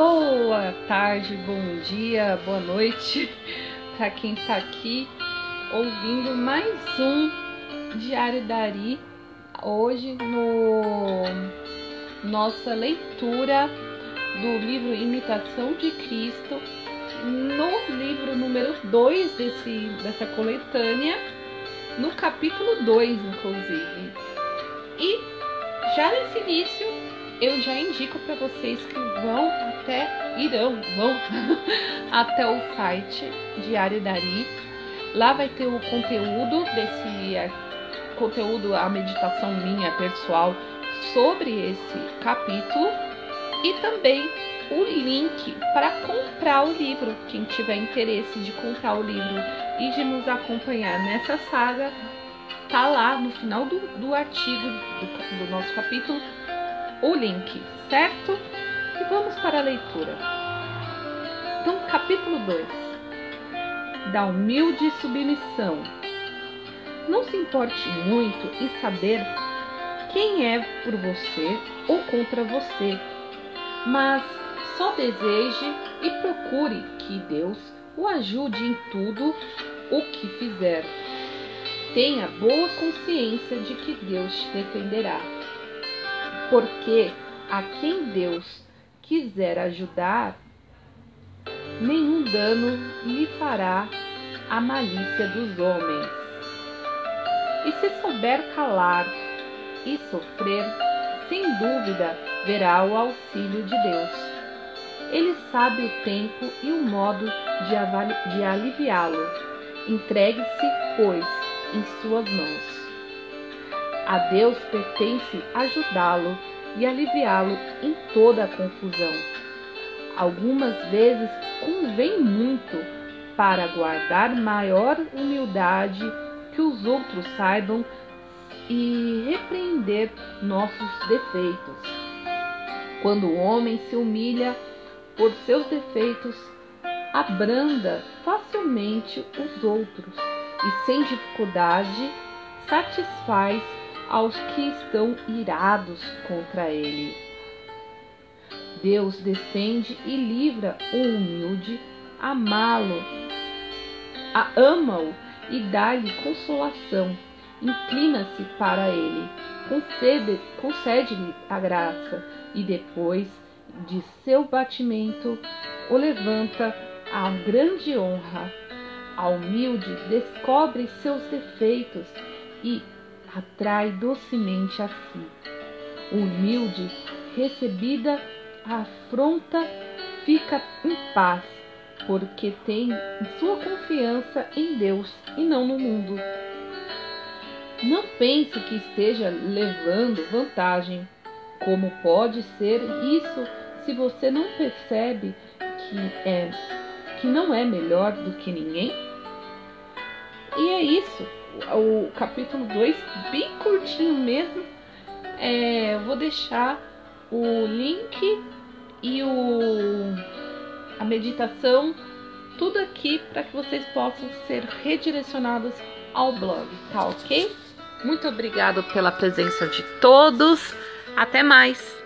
Boa tarde, bom dia, boa noite para quem está aqui ouvindo mais um Diário Dari. Hoje no nossa leitura do livro Imitação de Cristo, no livro número 2 desse, dessa coletânea, no capítulo 2, inclusive. E já nesse início, eu já indico para vocês que vão até, irão, vão até o site Diário Dari. Lá vai ter o conteúdo desse conteúdo, a meditação minha pessoal sobre esse capítulo e também o link para comprar o livro. Quem tiver interesse de comprar o livro e de nos acompanhar nessa saga, tá lá no final do, do artigo do, do nosso capítulo o link, certo? E vamos para a leitura. Então, capítulo 2 da humilde submissão. Não se importe muito em saber quem é por você ou contra você, mas só deseje e procure que Deus o ajude em tudo o que fizer. Tenha boa consciência de que Deus te defenderá. Porque a quem Deus quiser ajudar, nenhum dano lhe fará a malícia dos homens. E se souber calar e sofrer, sem dúvida verá o auxílio de Deus. Ele sabe o tempo e o modo de, de aliviá-lo. Entregue-se, pois, em suas mãos. A Deus pertence ajudá-lo e aliviá-lo em toda a confusão. Algumas vezes convém muito para guardar maior humildade que os outros saibam e repreender nossos defeitos. Quando o homem se humilha por seus defeitos, abranda facilmente os outros e sem dificuldade satisfaz aos que estão irados contra ele. Deus defende e livra o humilde, amá-lo, ama-o e dá-lhe consolação. Inclina-se para ele, concede-lhe concede a graça e depois de seu batimento o levanta a grande honra. A humilde descobre seus defeitos e atrai docemente a si. O humilde, recebida a afronta, fica em paz, porque tem sua confiança em Deus e não no mundo. Não pense que esteja levando vantagem. Como pode ser isso se você não percebe que é que não é melhor do que ninguém? E é isso o capítulo 2, bem curtinho mesmo. É, vou deixar o link e o, a meditação, tudo aqui para que vocês possam ser redirecionados ao blog, tá ok? Muito obrigado pela presença de todos. Até mais!